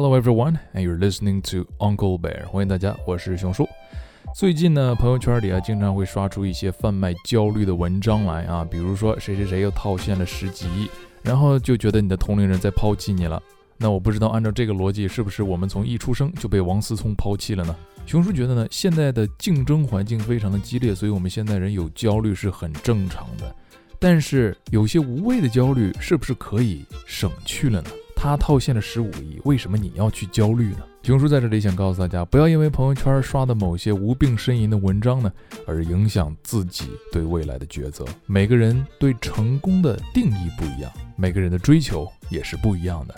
Hello everyone, and you're listening to Uncle Bear。欢迎大家，我是熊叔。最近呢，朋友圈里啊，经常会刷出一些贩卖焦虑的文章来啊，比如说谁谁谁又套现了十几亿，然后就觉得你的同龄人在抛弃你了。那我不知道按照这个逻辑，是不是我们从一出生就被王思聪抛弃了呢？熊叔觉得呢，现在的竞争环境非常的激烈，所以我们现在人有焦虑是很正常的。但是有些无谓的焦虑，是不是可以省去了呢？他套现了十五亿，为什么你要去焦虑呢？熊叔在这里想告诉大家，不要因为朋友圈刷的某些无病呻吟的文章呢，而影响自己对未来的抉择。每个人对成功的定义不一样，每个人的追求也是不一样的。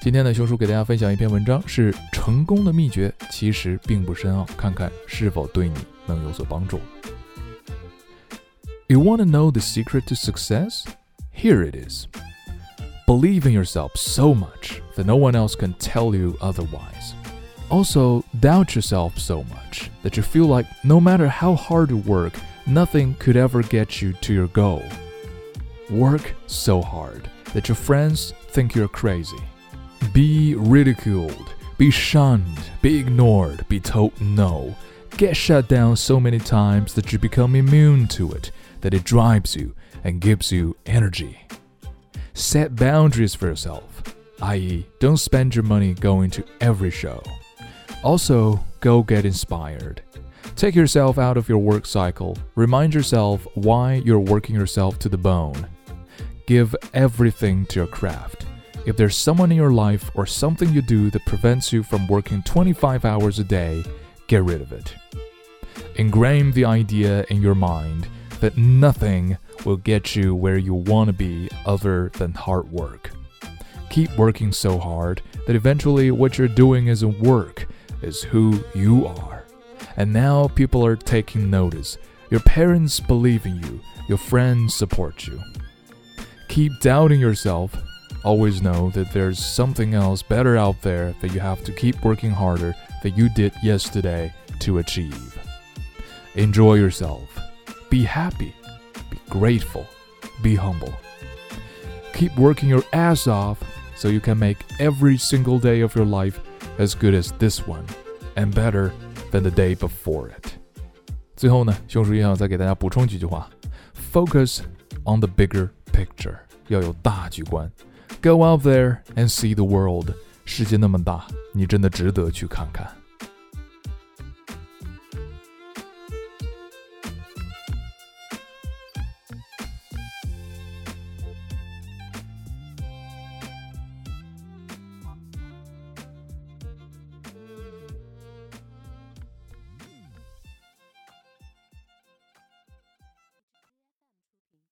今天呢，熊叔给大家分享一篇文章，是成功的秘诀其实并不深奥，看看是否对你能有所帮助。You want to know the secret to success? Here it is. Believe in yourself so much that no one else can tell you otherwise. Also, doubt yourself so much that you feel like no matter how hard you work, nothing could ever get you to your goal. Work so hard that your friends think you're crazy. Be ridiculed, be shunned, be ignored, be told no. Get shut down so many times that you become immune to it, that it drives you and gives you energy. Set boundaries for yourself, i.e., don't spend your money going to every show. Also, go get inspired. Take yourself out of your work cycle. Remind yourself why you're working yourself to the bone. Give everything to your craft. If there's someone in your life or something you do that prevents you from working 25 hours a day, get rid of it. Ingrain the idea in your mind that nothing will get you where you want to be other than hard work. Keep working so hard that eventually what you're doing isn't work, is who you are. And now people are taking notice. Your parents believe in you, your friends support you. Keep doubting yourself. Always know that there's something else better out there that you have to keep working harder than you did yesterday to achieve. Enjoy yourself. Be happy grateful, be humble. Keep working your ass off so you can make every single day of your life as good as this one and better than the day before it. 最后呢，熊叔也想再给大家补充几句话：Focus on the bigger picture，要有大局观。Go out there and see the world，世界那么大，你真的值得去看看。